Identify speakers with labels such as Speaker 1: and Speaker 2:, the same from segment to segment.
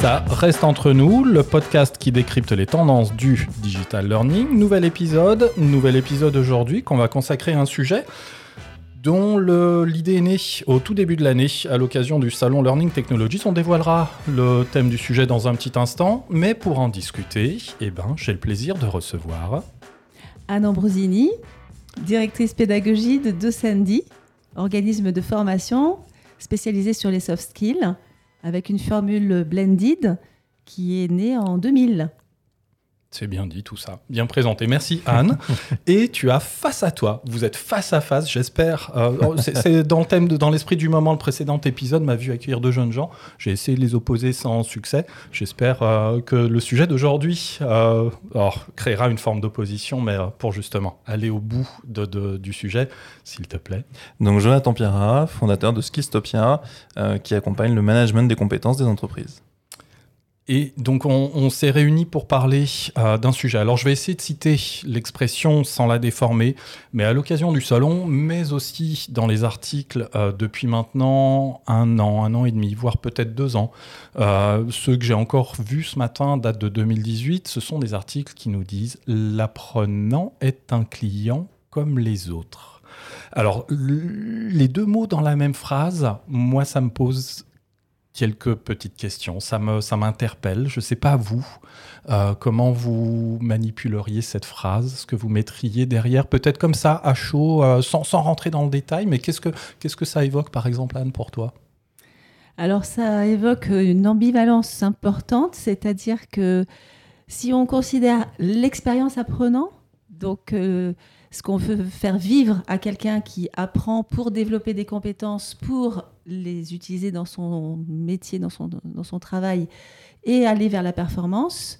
Speaker 1: Ça reste entre nous, le podcast qui décrypte les tendances du digital learning. Nouvel épisode, nouvel épisode aujourd'hui qu'on va consacrer à un sujet dont l'idée est née au tout début de l'année à l'occasion du salon Learning Technologies. On dévoilera le thème du sujet dans un petit instant, mais pour en discuter, eh ben, j'ai le plaisir de recevoir
Speaker 2: Anne Ambrosini, directrice pédagogie de Docendi, organisme de formation spécialisé sur les soft skills, avec une formule blended qui est née en 2000.
Speaker 1: C'est bien dit tout ça, bien présenté. Merci Anne. Et tu as face à toi, vous êtes face à face, j'espère. Euh, oh, c'est dans le thème, de, dans l'esprit du moment. Le précédent épisode m'a vu accueillir deux jeunes gens. J'ai essayé de les opposer sans succès. J'espère euh, que le sujet d'aujourd'hui euh, créera une forme d'opposition, mais pour justement aller au bout de, du sujet, s'il te plaît.
Speaker 3: Donc Jonathan Pierra, fondateur de Skistopia, qui accompagne le management des compétences des entreprises.
Speaker 1: Et donc on, s'est réunis pour parler euh, d'un sujet. Alors je vais essayer de citer l'expression sans la déformer, mais à l'occasion du salon, mais aussi dans les articles euh, depuis maintenant un an, un an et demi, voire peut-être deux ans. Euh, ceux que j'ai encore vus ce matin datent de 2018. Ce sont des articles qui nous disent l'apprenant est un client comme les autres. Alors les deux mots dans la même phrase, moi ça me pose quelques petites questions. Ça me, ça m'interpelle. Je ne sais pas vous euh, comment vous manipuleriez cette phrase, ce que vous mettriez derrière, peut-être comme ça à chaud, euh, sans, sans, rentrer dans le détail. Mais qu'est-ce que qu'est-ce que ça évoque, par exemple, Anne, pour toi?
Speaker 2: Alors ça évoque une ambivalence importante, c'est-à-dire que si on considère l'expérience apprenant, donc euh, ce qu'on veut faire vivre à quelqu'un qui apprend pour développer des compétences, pour les utiliser dans son métier, dans son, dans son travail, et aller vers la performance,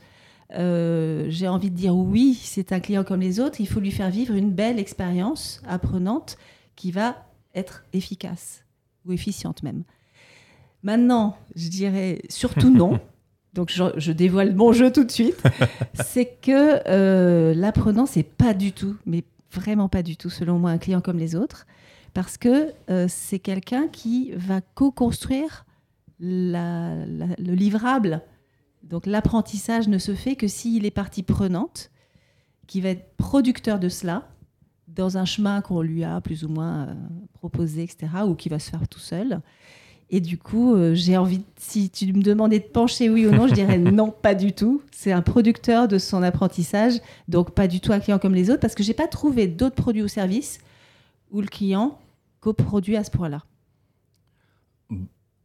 Speaker 2: euh, j'ai envie de dire oui, c'est un client comme les autres, il faut lui faire vivre une belle expérience apprenante qui va être efficace, ou efficiente même. Maintenant, je dirais surtout non. donc je, dévoile mon jeu tout de suite, c'est que euh, l'apprenant, c'est pas du tout, mais vraiment pas du tout, selon moi, un client comme les autres, parce que euh, c'est quelqu'un qui va co-construire le livrable. Donc l'apprentissage ne se fait que s'il est partie prenante, qui va être producteur de cela, dans un chemin qu'on lui a plus ou moins euh, proposé, etc., ou qui va se faire tout seul. Et du coup, euh, j'ai envie, si tu me demandais de pencher oui ou non, je dirais non, pas du tout. C'est un producteur de son apprentissage, donc pas du tout un client comme les autres, parce que j'ai pas trouvé d'autres produits ou services où le client coproduit à ce point-là.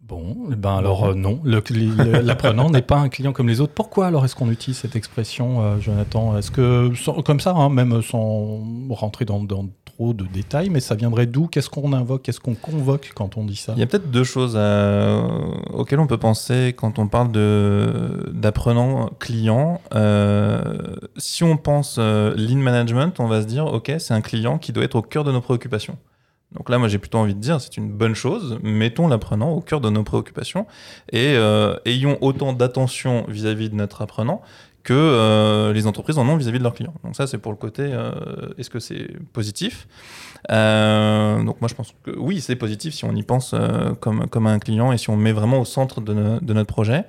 Speaker 1: Bon, eh ben alors euh, non, l'apprenant n'est pas un client comme les autres. Pourquoi alors est-ce qu'on utilise cette expression, euh, Jonathan? Est-ce que, comme ça, hein, même sans rentrer dans, dans, trop de détails, mais ça viendrait d'où? Qu'est-ce qu'on invoque? Qu'est-ce qu'on convoque quand on dit ça?
Speaker 3: Il y a peut-être deux choses euh, auxquelles on peut penser quand on parle d'apprenant client. si on pense lean management, on va se dire, OK, c'est un client qui doit être au cœur de nos préoccupations. Donc là, moi, j'ai plutôt envie de dire, c'est une bonne chose. Mettons l'apprenant au cœur de nos préoccupations et euh, ayons autant d'attention vis-à-vis de notre apprenant que euh, les entreprises en ont vis-à-vis de leurs clients. Donc ça, c'est pour le côté, euh, est-ce que c'est positif? Donc moi, je pense que oui, c'est positif si on y pense comme, comme un client et si on met vraiment au centre de, de notre projet.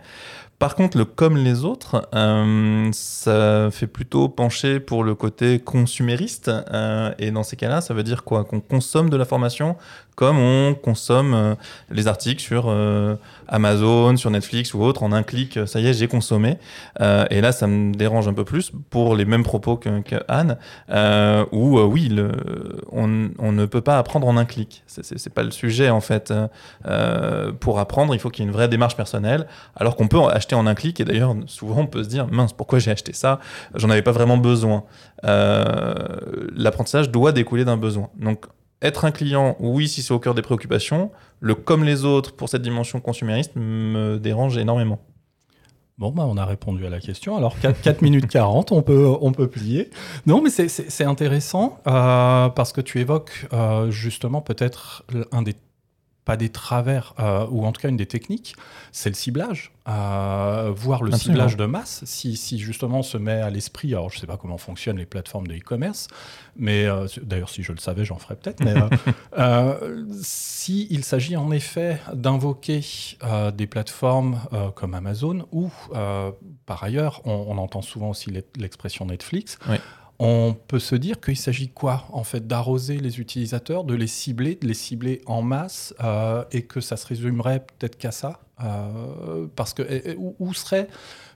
Speaker 3: Par contre, le comme les autres, euh, ça fait plutôt pencher pour le côté consumériste. Euh, et dans ces cas-là, ça veut dire quoi? Qu'on consomme de la formation comme on consomme euh, les articles sur euh, Amazon, sur Netflix ou autre, en un clic, ça y est, j'ai consommé. Euh, et là, ça me dérange un peu plus pour les mêmes propos que, que Anne, où oui, le, on, on, ne peut pas apprendre en un clic. C'est pas le sujet en fait. pour apprendre, il faut qu'il y ait une vraie démarche personnelle, alors qu'on peut acheter en un clic. Et d'ailleurs, souvent, on peut se dire mince, pourquoi j'ai acheté ça? J'en avais pas vraiment besoin. L'apprentissage doit découler d'un besoin. Donc être un client, oui, si c'est au cœur des préoccupations. Le comme les autres pour cette dimension consumériste me dérange énormément.
Speaker 1: Bon, bah, on a répondu à la question. Alors, 4, minutes 40, on peut, on peut plier. Non, mais c'est intéressant euh, parce que tu évoques euh, justement peut-être un des pas des travers, euh, ou en tout cas une des techniques, c'est le ciblage, euh, voire le
Speaker 3: Absolument.
Speaker 1: ciblage de masse. Si, si justement on se met à l'esprit, alors je ne sais pas comment fonctionnent les plateformes de e-commerce, mais euh, d'ailleurs si je le savais, j'en ferais peut-être. Mais euh, euh, si il s'agit en effet d'invoquer des plateformes comme Amazon ou par ailleurs, on, on entend souvent aussi l'e- l'expression Netflix.
Speaker 3: Oui.
Speaker 1: On peut se dire qu'il s'agit quoi En fait, d'arroser les utilisateurs, de les cibler, de les cibler en masse, euh, et que ça se résumerait peut-être qu'à ça. Euh, parce que où, serait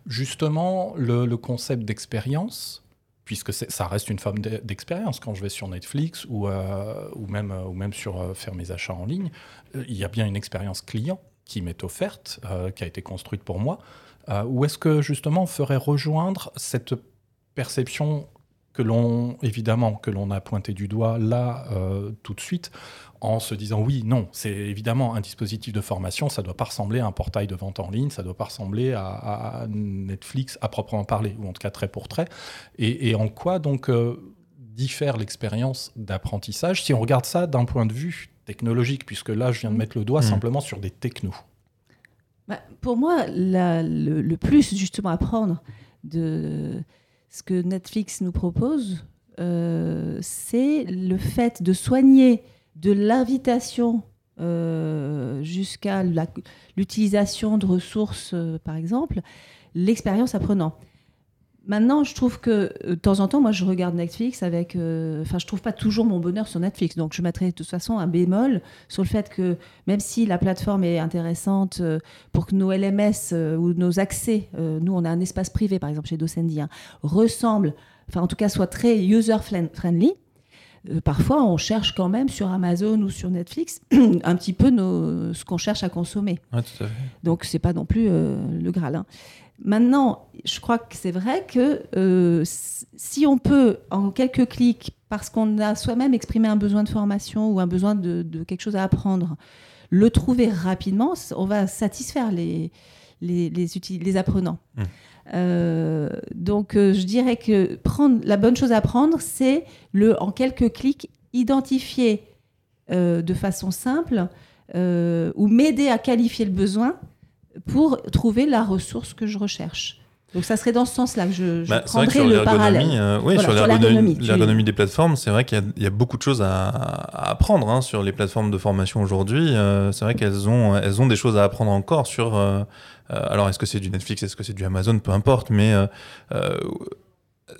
Speaker 1: justement le, concept d'expérience puisque ça reste une forme d'e- d'expérience quand je vais sur Netflix ou, euh, même, sur faire mes achats en ligne, il y a bien une expérience client qui m'est offerte, qui a été construite pour moi. Ou est-ce que justement on ferait rejoindre cette perception que l'on, évidemment, que l'on a pointé du doigt là euh, tout de suite, en se disant oui, non, c'est évidemment un dispositif de formation, ça ne doit pas ressembler à un portail de vente en ligne, ça ne doit pas ressembler à, à Netflix à proprement parler, ou en tout cas trait pour trait. Et, et en quoi donc euh, diffère l'expérience d'apprentissage si on regarde ça d'un point de vue technologique, puisque là je viens de mettre le doigt
Speaker 3: Mhm.
Speaker 1: simplement sur des technos.
Speaker 2: Bah, pour moi, la- le, le plus justement à prendre de ce que Netflix nous propose, euh, c'est le fait de soigner de l'invitation euh, jusqu'à l'utilisation de ressources, euh, par exemple, l'expérience apprenant. Maintenant, je trouve que euh, de temps en temps, moi, je regarde Netflix avec. euh, Enfin, je trouve pas toujours mon bonheur sur Netflix. Donc, je mettrai de toute façon un bémol sur le fait que même si la plateforme est intéressante euh, pour que nos LMS euh, ou nos accès, euh, nous, on a un espace privé, par exemple, chez Docendi, hein, ressemblent, enfin, en tout cas, soient très user-friendly. euh, parfois, on cherche quand même sur Amazon ou sur Netflix un petit peu nos, ce qu'on cherche à consommer.
Speaker 3: Ouais, tout à fait.
Speaker 2: Donc, c'est pas non plus euh, le Graal. hein. Maintenant, je crois que c'est vrai que euh, si on peut, en quelques clics, parce qu'on a soi-même exprimé un besoin de formation ou un besoin de, de quelque chose à apprendre, le trouver rapidement, on va satisfaire les, les, les, uti- les apprenants.
Speaker 3: Mm.
Speaker 2: Euh, donc, euh, je dirais que prendre, la bonne chose à prendre, c'est le, en quelques clics, identifier de façon simple ou m'aider à qualifier le besoin pour trouver la ressource que je recherche. Donc ça serait dans ce sens-là que je, je
Speaker 3: Bah,
Speaker 2: prendrais le parallèle.
Speaker 3: euh, oui,
Speaker 2: Voilà,
Speaker 3: sur l'ergonomie
Speaker 2: tu-
Speaker 3: des plateformes, c'est vrai qu'il y a- il y, a beaucoup de choses à, à apprendre hein, sur les plateformes de formation aujourd'hui. Euh, c'est vrai qu'elles ont, elles ont des choses à apprendre encore sur. euh, alors, est-ce que c'est du Netflix, est-ce que c'est du Amazon, peu importe, mais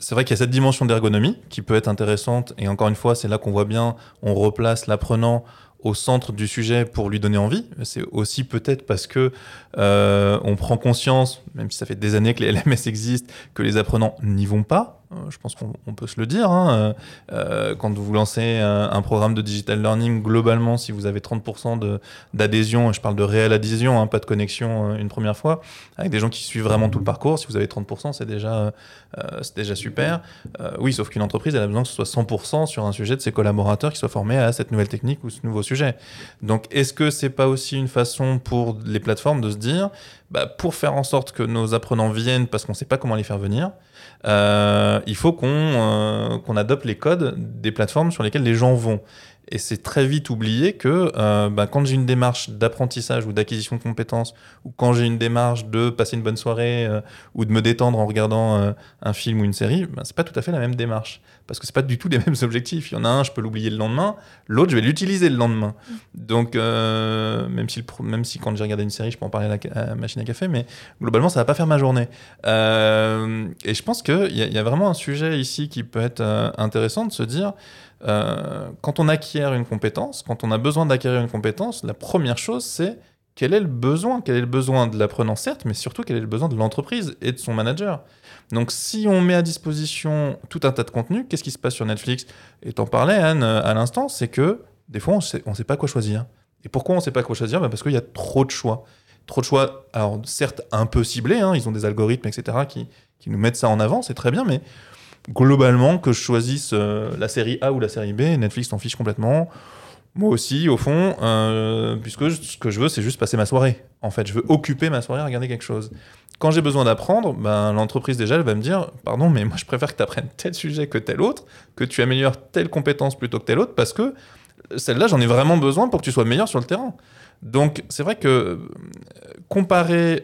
Speaker 3: c'est vrai qu'il y a cette dimension d'ergonomie qui peut être intéressante. Et encore une fois, c'est là qu'on voit bien, on replace l'apprenant au centre du sujet pour lui donner envie. C'est aussi peut-être parce que euh, on prend conscience, même si ça fait des années que les LMS existent, que les apprenants n'y vont pas. Euh, je pense qu'on on peut se le dire. hein. Euh, quand vous lancez un, programme de digital learning, globalement, si vous avez 30% de- d'adhésion, je parle de réelle adhésion, hein, pas de connexion euh, une première fois, avec des gens qui suivent vraiment tout le parcours, si vous avez 30%, c'est déjà, euh, déjà super. Euh, oui, sauf qu'une entreprise, elle a besoin que ce soit 100% sur un sujet de ses collaborateurs qui soient formés à cette nouvelle technique ou ce nouveau sujet. Donc, est-ce que c'est pas aussi une façon pour les plateformes de se dire, bah, pour faire en sorte que nos apprenants viennent parce qu'on ne sait pas comment les faire venir, euh, il faut qu'on euh, qu'on adopte les codes des plateformes sur lesquelles les gens vont. Et c'est très vite oublié que euh, bah, quand j'ai une démarche d'apprentissage ou d'acquisition de compétences, ou quand j'ai une démarche de passer une bonne soirée euh, ou de me détendre en regardant euh, un film ou une série, bah, c'est pas tout à fait la même démarche. Parce que c'est pas du tout les mêmes objectifs. Il y en a un, je peux l'oublier le lendemain, l'autre, je vais l'utiliser le lendemain. Donc, même, si quand j'ai regardé une série, je peux en parler à la, machine à café, mais globalement, ça va pas faire ma journée. Et je pense qu'il y, a- vraiment un sujet ici qui peut être intéressant de se dire, euh, quand on acquiert une compétence, quand on a besoin d'acquérir une compétence, la première chose, c'est quel est le besoin Quel est le besoin de l'apprenant, certes, mais surtout quel est le besoin de l'entreprise et de son manager Donc, si on met à disposition tout un tas de contenus, qu'est-ce qui se passe sur Netflix? Et t'en parlais, Anne, à l'instant, c'est que des fois, on on sait pas quoi choisir. Et pourquoi on sait pas quoi choisir? Bah, Parce qu'il y a trop de choix. Trop de choix, alors certes un peu ciblés, hein, ils ont des algorithmes, etc., qui, qui nous mettent ça en avant, c'est très bien, mais globalement, que je choisisse euh, la série A ou la série B, Netflix s'en fiche complètement. Moi aussi, au fond, euh, puisque ce que je veux, c'est juste passer ma soirée. En fait, je veux occuper ma soirée à regarder quelque chose. Quand j'ai besoin d'apprendre, ben, l'entreprise, déjà, elle va me dire Pardon, mais moi, je préfère que tu apprennes tel sujet que tel autre, que tu améliores telle compétence plutôt que telle autre, parce que celle-là, j'en ai vraiment besoin pour que tu sois meilleur sur le terrain. Donc, c'est vrai que euh, comparer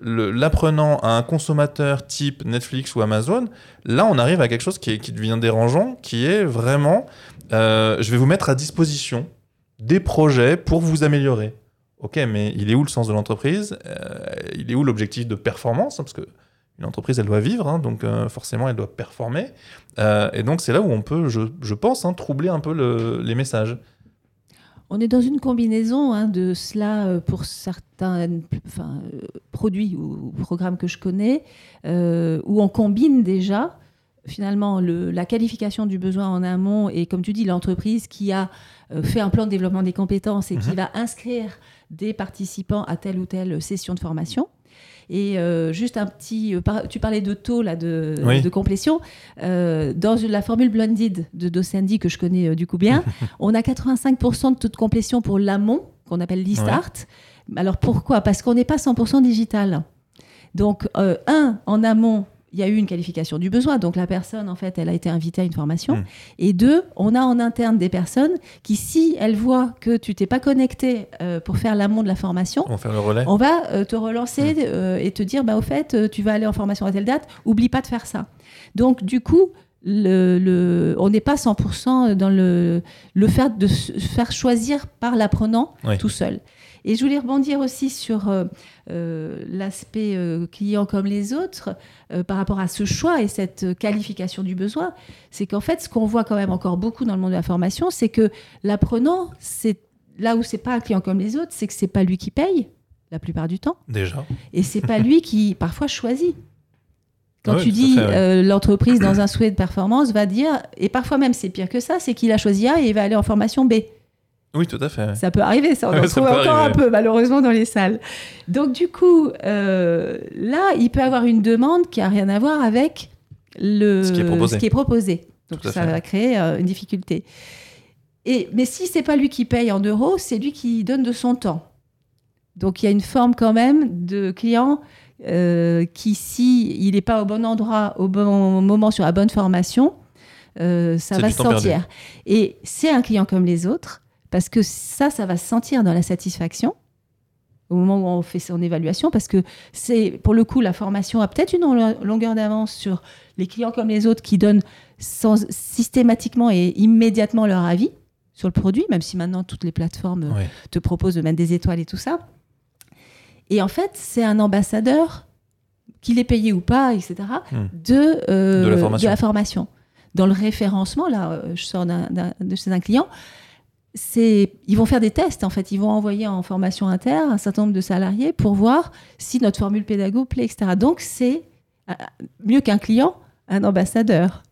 Speaker 3: l'apprenant à un consommateur type Netflix ou Amazon, là, on arrive à quelque chose qui, devient dérangeant, qui est vraiment, euh, je vais vous mettre à disposition des projets pour vous améliorer. Ok, mais il est où le sens de l'entreprise? Euh, Il est où l'objectif de performance? Parce que une entreprise, elle doit vivre, hein, donc euh, forcément, elle doit performer. Et donc, c'est là où on peut, je, pense, hein, troubler un peu le- les messages.
Speaker 2: On est dans une combinaison hein, de cela euh, pour certains enfin, euh, produits ou programmes que je connais, euh, où on combine déjà finalement le- la qualification du besoin en amont et comme tu dis l'entreprise qui a fait un plan de développement des compétences et qui
Speaker 3: Mhm.
Speaker 2: va inscrire des participants à telle ou telle session de formation. Et euh, juste un petit, euh, tu parlais de taux là de,
Speaker 3: Oui.
Speaker 2: de complétion. Euh, dans la formule blended de Docendi que je connais du coup bien, on a 85% de taux de complétion pour l'amont qu'on appelle l'e-start. Alors pourquoi? Parce qu'on n'est pas 100% digital. Donc euh, un en amont. Il y a eu une qualification du besoin, donc la personne, en fait, elle a été invitée à une formation.
Speaker 3: Mm.
Speaker 2: Et deux, on a en interne des personnes qui, si elles voient que tu t'es pas connecté euh, pour faire l'amont de la formation,
Speaker 3: On va faire le relais.
Speaker 2: on va euh, te relancer euh, et te dire, bah, au fait, tu vas aller en formation à telle date, oublie pas de faire ça. Donc, du coup, le, le- on n'est pas 100% dans le, le fait de se faire choisir par l'apprenant
Speaker 3: Oui.
Speaker 2: tout seul. Et je voulais rebondir aussi sur euh, euh, l'aspect euh, client comme les autres euh, par rapport à ce choix et cette qualification du besoin. C'est qu'en fait, ce qu'on voit quand même encore beaucoup dans le monde de la formation, c'est que l'apprenant, c'est là où c'est pas un client comme les autres, c'est que c'est pas lui qui paye la plupart du temps
Speaker 3: Déjà.
Speaker 2: et c'est pas lui qui parfois choisit. Quand
Speaker 3: Ouais,
Speaker 2: tu dis
Speaker 3: ouais.
Speaker 2: euh, l'entreprise dans un souhait de performance va dire et parfois même c'est pire que ça, c'est qu'il a choisi A et il va aller en formation B.
Speaker 3: Oui, tout à fait. ouais.
Speaker 2: Ça peut arriver, ça on en trouve encore
Speaker 3: arriver.
Speaker 2: un peu malheureusement dans les salles. Donc du coup, euh, là, il peut avoir une demande qui a rien à voir avec le
Speaker 3: Ce qui est proposé.
Speaker 2: qui est proposé. Donc ça
Speaker 3: fait.
Speaker 2: va créer euh, une difficulté. Et mais si c'est pas lui qui paye en euros, c'est lui qui donne de son temps. Donc il y a une forme quand même de client euh, qui, si il n'est pas au bon endroit, au bon moment, sur la bonne formation, ça va se
Speaker 3: perdu.
Speaker 2: sentir. Et c'est un client comme les autres, parce que ça, ça va se sentir dans la satisfaction au moment où on fait son évaluation, parce que c'est pour le coup la formation a peut-être une longue- longueur d'avance sur les clients comme les autres qui donnent sans, systématiquement et immédiatement leur avis sur le produit, même si maintenant toutes les plateformes euh,
Speaker 3: Ouais.
Speaker 2: te proposent de mettre des étoiles et tout ça. Et en fait, c'est un ambassadeur, qu'il est payé ou pas, etc.,
Speaker 3: Hmm.
Speaker 2: de, euh,
Speaker 3: De la formation.
Speaker 2: formation. Dans le référencement, là, euh, je sors d'un- d'un- de chez un client, c'est, ils vont faire des tests, en fait. Ils vont envoyer en formation inter un certain nombre de salariés pour voir si notre formule pédago plaît, etc. Donc, c'est euh, mieux qu'un client, un ambassadeur.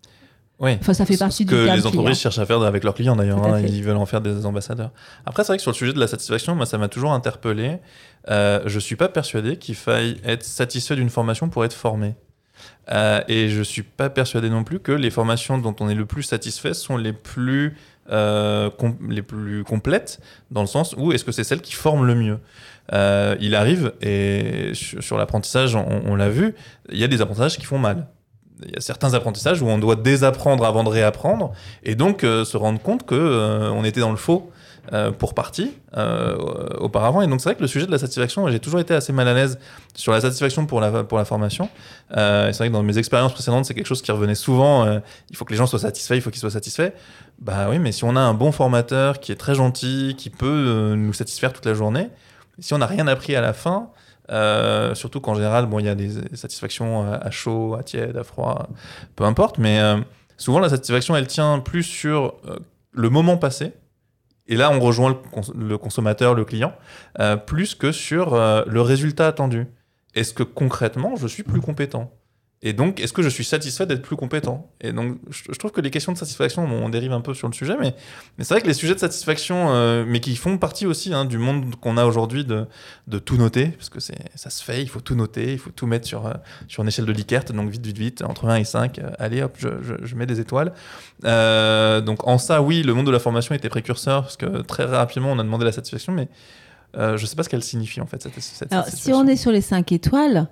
Speaker 3: Oui.
Speaker 2: Enfin, ça fait
Speaker 3: Ce-
Speaker 2: partie
Speaker 3: ce
Speaker 2: du
Speaker 3: que les entreprises
Speaker 2: client.
Speaker 3: cherchent à faire avec leurs clients d'ailleurs. Hein, ils veulent en faire des ambassadeurs. Après, c'est vrai que sur le sujet de la satisfaction, moi, ça m'a toujours interpellé. Euh, je suis pas persuadé qu'il faille être satisfait d'une formation pour être formé. Euh, et je suis pas persuadé non plus que les formations dont on est le plus satisfait sont les plus, euh, les plus complètes, dans le sens où est-ce que c'est celles qui forment le mieux. Euh, il arrive, et sur, l'apprentissage, on, l'a vu, il y a des apprentissages qui font mal. Il y a certains apprentissages où on doit désapprendre avant de réapprendre, et donc euh, se rendre compte que euh, on était dans le faux euh, pour partie euh, auparavant. Et donc c'est vrai que le sujet de la satisfaction, j'ai toujours été assez mal à l'aise sur la satisfaction pour la, pour la formation. Euh, c'est vrai que dans mes expériences précédentes, c'est quelque chose qui revenait souvent. il faut que les gens soient satisfaits, il faut qu'ils soient satisfaits. Bah oui, mais si on a un bon formateur qui est très gentil, qui peut nous satisfaire toute la journée, si on n'a rien appris à la fin, surtout qu'en général, bon, il y a des satisfactions à, chaud, à tiède, à froid, peu importe, mais souvent la satisfaction, elle tient plus sur le moment passé. Et là, on rejoint le, cons- le consommateur, le client, euh, plus que sur euh, le résultat attendu. Est-ce que concrètement, je suis plus compétent? Et donc, est-ce que je suis satisfait d'être plus compétent? Et donc, je, trouve que les questions de satisfaction, bon, on dérive un peu sur le sujet, mais, mais c'est vrai que les sujets de satisfaction, euh, mais qui font partie aussi hein, du monde qu'on a aujourd'hui de, de tout noter, parce que ça se fait, il faut tout noter, il faut tout mettre sur, euh, sur une échelle de Likert, donc vite, vite, vite, entre 1 et 5, euh, allez hop, je, je- je mets des étoiles. Donc en ça, oui, le monde de la formation était précurseur, parce que très rapidement, on a demandé la satisfaction, mais je sais pas ce qu'elle signifie en fait, cette, cette
Speaker 2: Alors, si
Speaker 3: satisfaction.
Speaker 2: on est sur les 5 étoiles,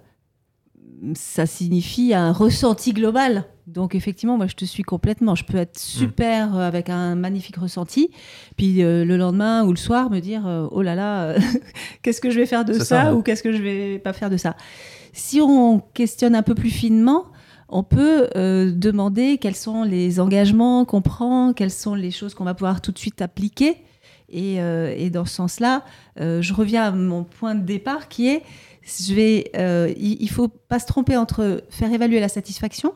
Speaker 2: ça signifie un ressenti global. Donc effectivement, moi je te suis complètement. Je peux être super euh, avec un magnifique ressenti, puis euh, le lendemain ou le soir me dire euh, oh là là, qu'est-ce que je vais faire de ça, ou qu'est-ce que je vais pas faire de ça. Si on questionne un peu plus finement, on peut demander quels sont les engagements qu'on prend, quelles sont les choses qu'on va pouvoir tout de suite appliquer. Et, et dans ce sens-là, je reviens à mon point de départ qui est je vais, euh, il ne faut pas se tromper entre faire évaluer la satisfaction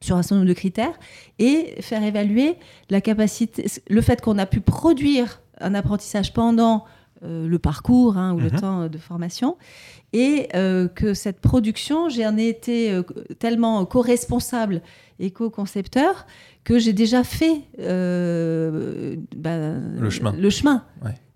Speaker 2: sur un certain nombre de critères et faire évaluer la capacité, le fait qu'on a pu produire un apprentissage pendant euh, le parcours hein, ou le mhm. temps de formation et euh, que cette production, j'en ai été tellement co-responsable et co-concepteur que j'ai déjà fait
Speaker 3: bah, le chemin.
Speaker 2: Le chemin.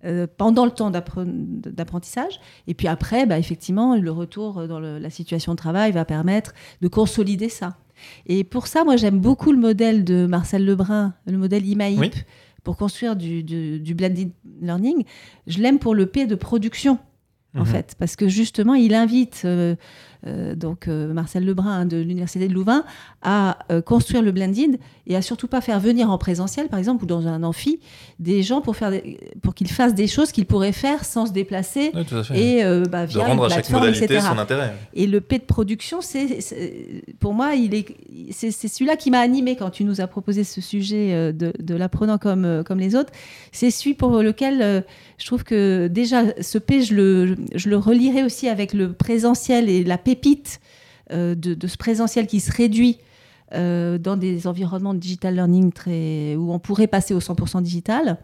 Speaker 2: Euh, pendant le temps d'apprentissage. Et puis après, bah, effectivement, le retour dans la situation de travail va permettre de consolider ça. Et pour ça, moi, j'aime beaucoup le modèle de Marcel Lebrun, le modèle IMAIP, pour construire du, du, blended learning. Je l'aime pour le P de production, en mhm. fait, parce que justement, il invite euh, donc euh, Marcel Lebrun hein, de l'Université de Louvain, à euh, construire le blended et à surtout pas faire venir en présentiel, par exemple, ou dans un amphi, des gens pour, faire pour qu'ils fassent des choses qu'ils pourraient faire sans se déplacer et bah, via
Speaker 3: de rendre à chaque modalité son intérêt.
Speaker 2: Et le P de production, c'est, pour moi, il est, c'est, celui-là qui m'a animé quand tu nous as proposé ce sujet de, de l'apprenant comme, comme les autres. C'est celui pour lequel je trouve que déjà, ce P, je le, je le relierai aussi avec le présentiel et la pépite euh, de, ce présentiel qui se réduit euh, dans des environnements de digital learning très, où on pourrait passer au 100% digital.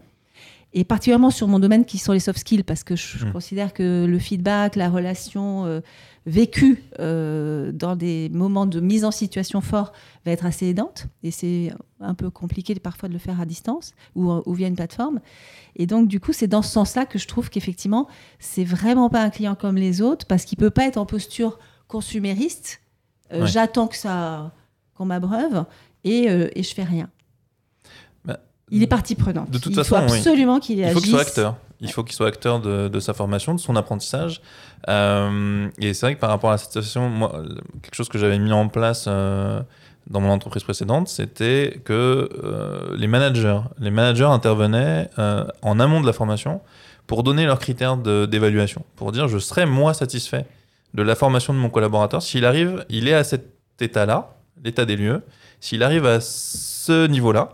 Speaker 2: Et particulièrement sur mon domaine qui sont les soft skills, parce que je, mmh. considère que le feedback, la relation euh, vécue dans des moments de mise en situation fort va être assez aidante. Et c'est un peu compliqué parfois de le faire à distance ou, ou via une plateforme. Et donc, du coup, c'est dans ce sens-là que je trouve qu'effectivement, c'est vraiment pas un client comme les autres, parce qu'il peut pas être en posture consumériste. Euh, j'attends que ça qu'on m'abreuve et, euh, et je fais rien. Bah, il est partie prenante.
Speaker 3: De toute
Speaker 2: il
Speaker 3: façon,
Speaker 2: faut absolument qu'il
Speaker 3: Il faut qu'il soit acteur. Il faut qu'il soit acteur de, sa formation, de son apprentissage. Euh, et c'est vrai que par rapport à la situation, moi, quelque chose que j'avais mis en place dans mon entreprise précédente, c'était que euh, les managers, les managers intervenaient euh, en amont de la formation pour donner leurs critères d'évaluation, pour dire je serai moi satisfait de la formation de mon collaborateur s'il arrive, il est à cet état-là, l'état des lieux, s'il arrive à ce niveau-là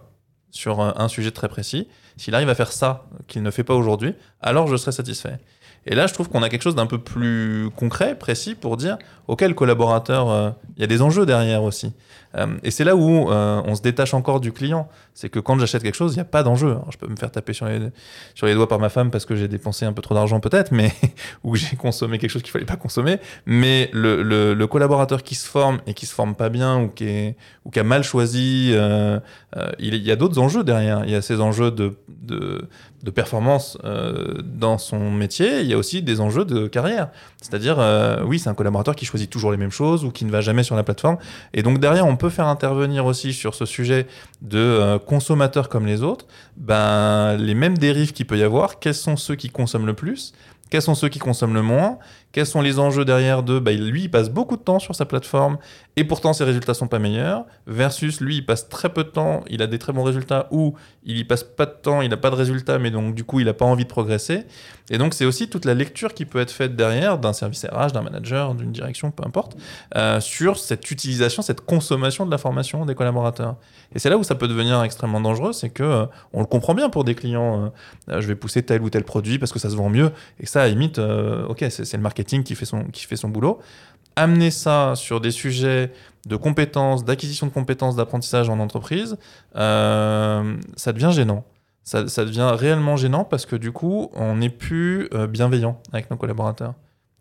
Speaker 3: sur un, sujet très précis, s'il arrive à faire ça qu'il ne fait pas aujourd'hui, alors je serai satisfait. Et là, je trouve qu'on a quelque chose d'un peu plus concret, précis, pour dire, auquel collaborateur, euh, il y a des enjeux derrière aussi. Euh, et c'est là où euh, on se détache encore du client. C'est que quand j'achète quelque chose, il n'y a pas d'enjeu. Je peux me faire taper sur les, doigts par ma femme parce que j'ai dépensé un peu trop d'argent peut-être, mais ou j'ai consommé quelque chose qu'il fallait pas consommer. Mais le, collaborateur qui se forme et qui se forme pas bien ou qui, a mal choisi, il, il, y a d'autres enjeux derrière. Il y a ces enjeux de performance dans son métier. Il y a aussi des enjeux de carrière. C'est-à-dire, oui, c'est un collaborateur qui choisit toujours les mêmes choses ou qui ne va jamais sur la plateforme. Et donc derrière, on peut faire intervenir aussi sur ce sujet de euh, consommateurs comme les autres, ben, les mêmes dérives qu'il peut y avoir, quels sont ceux qui consomment le plus quels sont ceux qui consomment le moins? Quels sont les enjeux derrière d'eux bah, Lui, il passe beaucoup de temps sur sa plateforme et pourtant ses résultats sont pas meilleurs. Versus lui, il passe très peu de temps, il a des très bons résultats ou il y passe pas de temps, il n'a pas de résultats, mais donc du coup, il n'a pas envie de progresser. Et donc, c'est aussi toute la lecture qui peut être faite derrière d'un service RH, d'un manager, d'une direction, peu importe, euh, sur cette utilisation, cette consommation de la formation des collaborateurs. Et c'est là où ça peut devenir extrêmement dangereux, c'est que euh, on le comprend bien pour des clients. Euh, je vais pousser tel ou tel produit parce que ça se vend mieux. Et ça, à limite, ok, c'est le marketing qui fait son, qui fait son boulot amener ça sur des sujets de compétences, d'acquisition de compétences, d'apprentissage en entreprise, euh, ça devient gênant. Ça, devient réellement gênant parce que du coup, on n'est plus euh, bienveillant avec nos collaborateurs.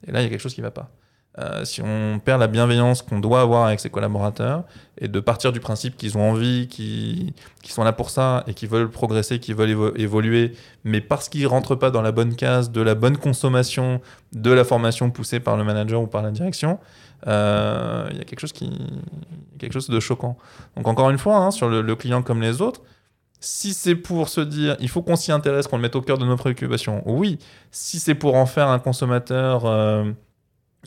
Speaker 3: Et là, il y a quelque chose qui ne va pas. Euh, si on perd la bienveillance qu'on doit avoir avec ses collaborateurs et de partir du principe qu'ils ont envie, qu'ils sont là pour ça et qu'ils veulent progresser, qu'ils veulent évoluer, mais parce qu'ils rentrent pas dans la bonne case de la bonne consommation de la formation poussée par le manager ou par la direction, euh, il y a quelque chose qui quelque chose de choquant. Donc encore une fois, hein, sur le, client comme les autres, si c'est pour se dire, il faut qu'on s'y intéresse, qu'on le mette au cœur de nos préoccupations, oui. Si c'est pour en faire un consommateur euh,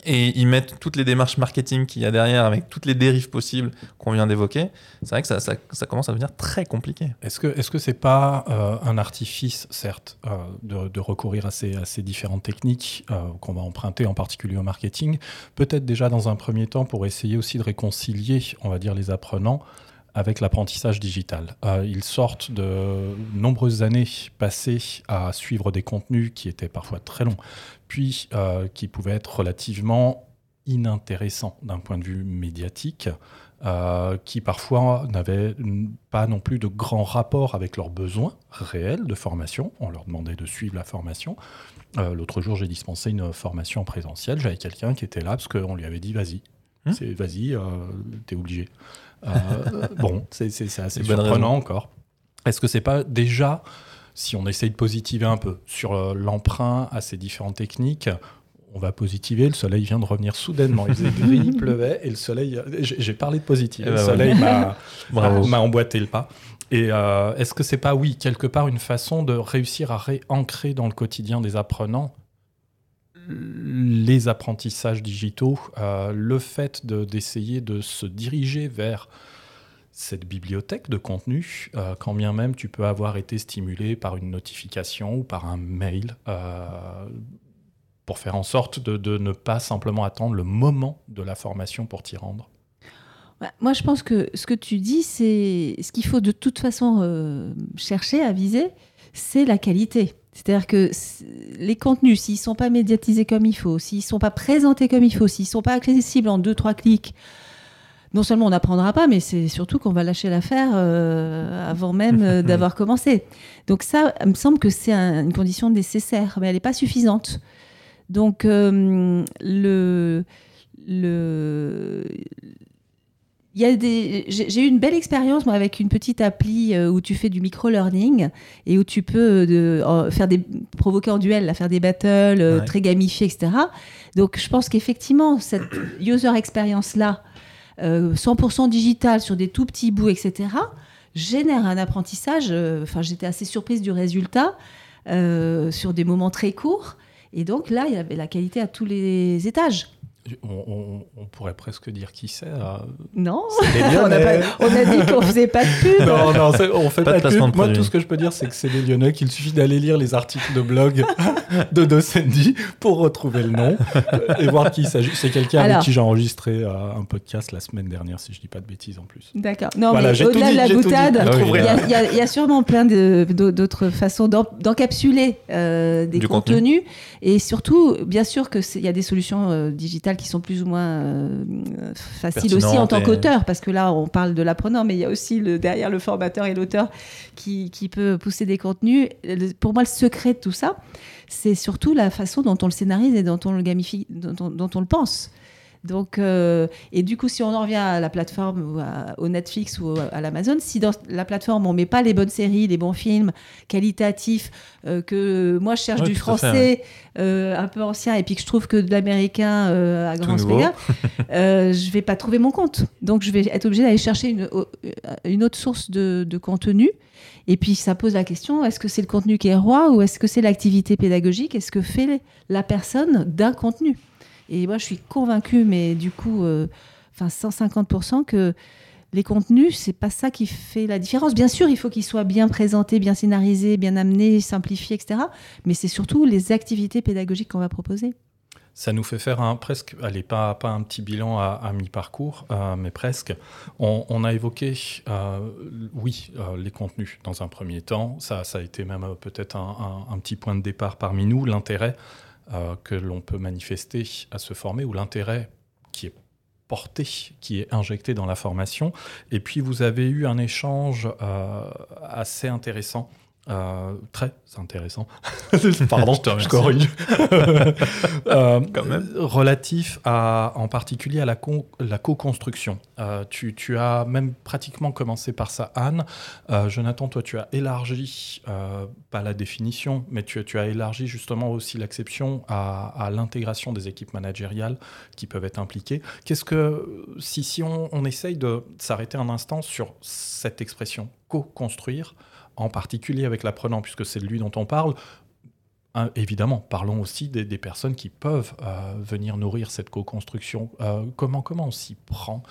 Speaker 3: et ils mettent toutes les démarches marketing qu'il y a derrière avec toutes les dérives possibles qu'on vient d'évoquer, c'est vrai que ça, commence à devenir très compliqué.
Speaker 1: Est-ce que est-ce que c'est pas euh, un artifice, certes, euh, de, recourir à ces, à ces différentes techniques euh, qu'on va emprunter en particulier au marketing, peut-être déjà dans un premier temps pour essayer aussi de réconcilier, on va dire, les apprenants avec l'apprentissage digital. Euh, ils sortent de nombreuses années passées à suivre des contenus qui étaient parfois très longs, puis euh, qui pouvaient être relativement inintéressants d'un point de vue médiatique, euh, qui parfois n'avaient pas non plus de grand rapport avec leurs besoins réels de formation. On leur demandait de suivre la formation. Euh, L'autre jour, j'ai dispensé une formation en présentiel. J'avais quelqu'un qui était là parce qu'on lui avait dit vas-y,
Speaker 3: Hum
Speaker 1: vas-y, euh, t'es obligé. Euh, bon, c'est assez surprenant encore. Est-ce que c'est pas déjà, si on essaye de positiver un peu sur euh, l'emprunt à ces différentes techniques, on va positiver, le soleil vient de revenir soudainement. Il faisait gris, il pleuvait, et le soleil. J'ai parlé de positif.
Speaker 3: Eh
Speaker 1: le
Speaker 3: ben
Speaker 1: soleil m'a
Speaker 3: Bravo.
Speaker 1: m'a emboîté le pas. Et euh, est-ce que c'est pas, oui, quelque part, une façon de réussir à réancrer dans le quotidien des apprenants les apprentissages digitaux, euh, le fait de- d'essayer de, se diriger vers cette bibliothèque de contenu, euh, quand bien même tu peux avoir été stimulé par une notification ou par un mail, euh, pour faire en sorte de, de ne pas simplement attendre le moment de la formation pour t'y rendre.
Speaker 2: Ouais, Moi, je pense que ce que tu dis, c'est ce qu'il faut de toute façon chercher à viser, c'est la qualité. C'est-à-dire que les contenus, s'ils ne sont pas médiatisés comme il faut, s'ils ne sont pas présentés comme il faut, s'ils ne sont pas accessibles en deux, trois clics, non seulement on n'apprendra pas, mais c'est surtout qu'on va lâcher l'affaire euh, avant même euh, d'avoir commencé. Donc ça, il me semble que c'est un- une condition nécessaire, mais elle n'est pas suffisante. Donc euh, le, le, il y a des, j'ai eu une belle expérience moi avec une petite appli euh, où tu fais du micro-learning et où tu peux euh, de, faire des provoquer en duel, là, faire des battles euh,
Speaker 3: Ouais.
Speaker 2: très gamifiés, etc. Donc je pense qu'effectivement cette user experience là, euh, 100% digital sur des tout petits bouts, etc. génère un apprentissage. Enfin, j'étais assez surprise du résultat euh, sur des moments très courts. Et donc là, il y avait la qualité à tous les étages.
Speaker 1: On, on- on pourrait presque dire qui c'est. euh,
Speaker 2: Non, on a,
Speaker 1: Lyonnais.
Speaker 2: pas- on a dit qu'on faisait pas de pub.
Speaker 1: Non, non, on fait
Speaker 3: Pas
Speaker 1: pas,
Speaker 3: de
Speaker 1: pub.
Speaker 3: de
Speaker 1: Moi, tout ce que je peux dire, c'est que c'est les Lyonnais, qu'il suffit d'aller lire les articles de blog de Docendi pour retrouver le nom et voir qui il s'agit. C'est quelqu'un avec qui j'ai enregistré euh, un podcast la semaine dernière, si je dis pas de bêtises en plus.
Speaker 2: D'accord. Non,
Speaker 1: Voilà,
Speaker 2: mais au-delà de la boutade,
Speaker 3: Ah
Speaker 2: il y, a- il y a- il y a sûrement plein d'autres façons d'en- d'encapsuler euh, des
Speaker 3: Du contenu.
Speaker 2: contenus. Et surtout, bien sûr qu'il y a des solutions euh, digitales qui sont plus ou moins euh, faciles aussi en tant
Speaker 3: et-
Speaker 2: qu'auteur, parce que là, on parle de l'apprenant, mais il y a aussi le, derrière le formateur et l'auteur qui, qui peut pousser des contenus. Pour moi, le secret de tout ça, c'est surtout la façon dont on le scénarise et dont on le gamifie, dont on, dont on le pense. Donc, euh, et du coup, si on en revient à la plateforme, ou à- au Netflix ou à l'Amazon, si dans la plateforme on met pas les bonnes séries, les bons films qualitatifs, euh, que moi je cherche du
Speaker 3: fait,
Speaker 2: français euh, un peu ancien et puis que je trouve que de l'américain à grand euh, je vais pas trouver mon compte. Donc je vais être obligée d'aller chercher une autre source de, de contenu. Et puis ça pose la question est-ce que c'est le contenu qui est roi ou est-ce que c'est l'activité pédagogique? Est-ce que fait la personne d'un contenu? Et moi je suis convaincue, mais du coup, euh, enfin 150% que les contenus, c'est pas ça qui fait la différence. Bien sûr, il faut qu'ils soient bien présentés, bien scénarisés, bien amenés, simplifiés, etc. Mais c'est surtout les activités pédagogiques qu'on va proposer.
Speaker 1: Ça nous fait faire un presque, allez, pas, pas un petit bilan à, mi-parcours, euh, mais presque. On, a évoqué, euh, oui, les contenus dans un premier temps. Ça, ça a été même peut-être un petit point de départ parmi nous, l'intérêt euh, que l'on peut manifester à se former ou l'intérêt qui est porté, qui est injecté dans la formation. Et puis, vous avez eu un échange euh, assez intéressant. Euh, très intéressant. Pardon, je te
Speaker 3: remercie.
Speaker 1: corrige. Euh,
Speaker 3: Quand même.
Speaker 1: Relatif à, en particulier à la, con- la co-construction. Euh, tu, tu as même pratiquement commencé par ça, Anne. Euh, Jonathan, toi, tu as élargi, pas la définition, mais tu, tu as élargi justement aussi l'acception à, à l'intégration des équipes managériales qui peuvent être impliquées. Qu'est-ce que, si, si on, on essaye de s'arrêter un instant sur cette expression co-construire, en particulier avec l'apprenant, puisque c'est de lui dont on parle, évidemment, parlons aussi des, personnes qui peuvent venir nourrir cette co-construction. comment, comment on s'y prend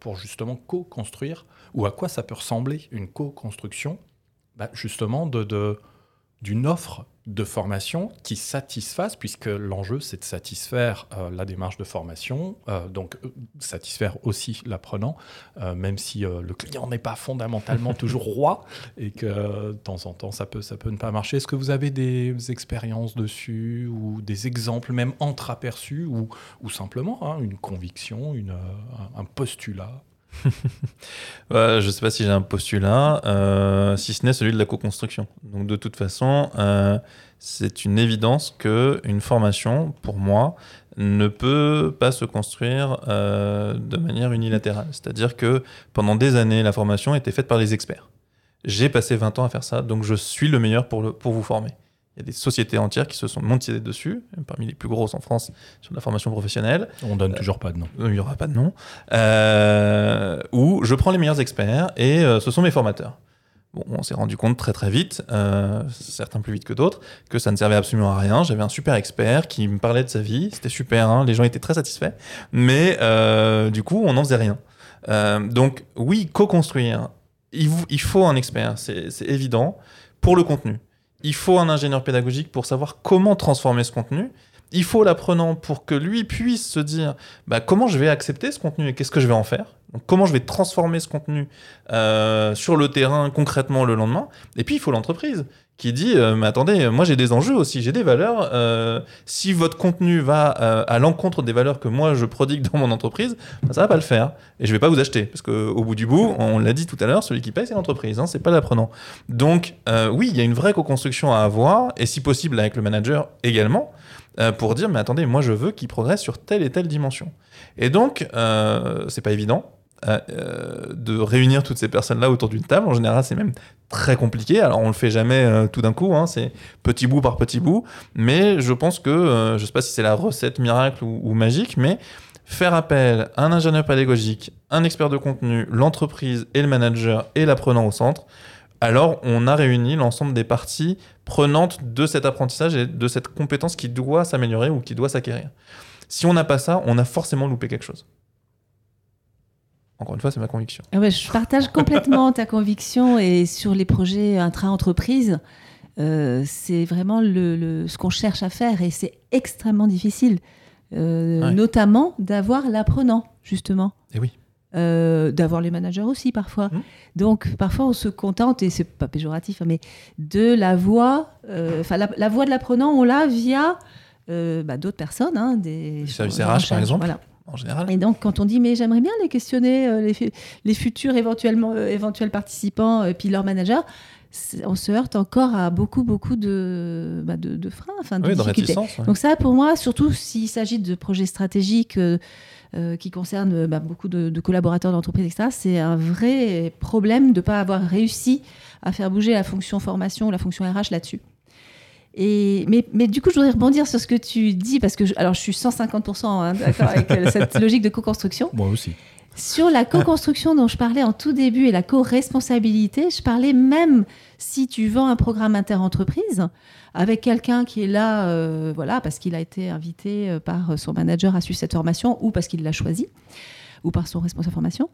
Speaker 1: pour justement co-construire ou à quoi ça peut ressembler une co-construction bah, Justement, de d'une offre de formation qui satisfasse, puisque l'enjeu c'est de satisfaire euh, la démarche de formation, euh, donc euh, satisfaire aussi l'apprenant, même si le client n'est pas fondamentalement toujours roi et que de temps en temps ça peut, ça peut ne pas marcher. Est-ce que vous avez des expériences dessus ou des exemples même entreaperçus ou, ou simplement hein, une conviction, un postulat?
Speaker 3: je ne sais pas si j'ai un postulat, euh, si ce n'est celui de la co-construction. Donc de toute façon, euh, c'est une évidence que une formation, pour moi, ne peut pas se construire euh, de manière unilatérale. C'est-à-dire que pendant des années, la formation était faite par les experts. J'ai passé 20 ans à faire ça, donc je suis le meilleur pour, le, pour vous former. Il y a des sociétés entières qui se sont montées dessus, parmi les plus grosses en France sur la formation professionnelle.
Speaker 1: On donne toujours pas de nom.
Speaker 3: Il n'y aura pas de nom. Euh, où je prends les meilleurs experts et euh, ce sont mes formateurs. Bon, on s'est rendu compte très très vite, euh, certains plus vite que d'autres, que ça ne servait absolument à rien. J'avais un super expert qui me parlait de sa vie, c'était super, hein, les gens étaient très satisfaits, mais du coup, on n'en faisait rien. donc oui, co-construire, il, il faut un expert, c'est évident, pour le contenu. Il faut un ingénieur pédagogique pour savoir comment transformer ce contenu. Il faut l'apprenant pour que lui puisse se dire bah, comment je vais accepter ce contenu et qu'est-ce que je vais en faire? comment je vais transformer ce contenu euh, sur le terrain concrètement le lendemain? Et puis il faut l'entreprise qui dit euh, mais attendez moi j'ai des enjeux aussi j'ai des valeurs euh, si votre contenu va euh, à l'encontre des valeurs que moi je prodigue dans mon entreprise bah, ça va pas le faire. Et je vais pas vous acheter parce que au bout du bout on l'a dit tout à l'heure celui qui paye c'est l'entreprise hein, c'est pas l'apprenant. Donc oui il y a une vraie co-construction à avoir et si possible avec le manager également pour dire mais attendez moi je veux qu'il progresse sur telle et telle dimension. Et donc c'est pas évident euh, de réunir toutes ces personnes-là autour d'une table. En général, c'est même très compliqué. Alors, on le fait jamais euh, tout d'un coup, hein, c'est petit bout par petit bout. Mais je pense que, euh, je ne sais pas si c'est la recette miracle ou, magique, mais faire appel à un ingénieur pédagogique, un expert de contenu, l'entreprise et le manager et l'apprenant au centre, alors on a réuni l'ensemble des parties prenantes de cet apprentissage et de cette compétence qui doit s'améliorer ou qui doit s'acquérir. Si on n'a pas ça, on a forcément loupé quelque chose. Encore une fois, c'est ma conviction.
Speaker 2: Ah je partage complètement ta conviction et sur les projets intra-entreprise, euh, c'est vraiment le, ce qu'on cherche à faire et c'est extrêmement difficile, euh, notamment d'avoir l'apprenant, justement.
Speaker 3: Et eh oui.
Speaker 2: Euh, d'avoir les managers aussi parfois. Mmh. Donc parfois on se contente, et c'est pas péjoratif, hein, mais de la voix, enfin la, voix de l'apprenant, on l'a via bah, d'autres personnes, hein, des
Speaker 3: services RH par exemple. Voilà en général.
Speaker 2: Et donc, quand on dit, mais j'aimerais bien les questionner, euh, les, les, futurs éventuellement, euh, éventuels participants, et euh, puis leurs managers, on se heurte encore à beaucoup, beaucoup de, bah, de, freins, enfin, de difficultés. Donc ça, pour moi, surtout s'il s'agit de projets stratégiques qui concernent bah, beaucoup de, collaborateurs d'entreprise, etc., c'est un vrai problème de ne pas avoir réussi à faire bouger la fonction formation ou la fonction RH là-dessus mais, mais, du coup, je voudrais rebondir sur ce que tu dis, parce que je, alors, je suis 150% hein, d'accord avec euh, cette logique de co-construction.
Speaker 1: Moi aussi.
Speaker 2: Sur la co-construction dont je parlais en tout début et la co-responsabilité, je parlais même si tu vends un programme inter-entreprise avec quelqu'un qui est là, euh, voilà, parce qu'il a été invité euh, par son manager à suivre cette formation ou parce qu'il l'a choisi ou par son responsable formation.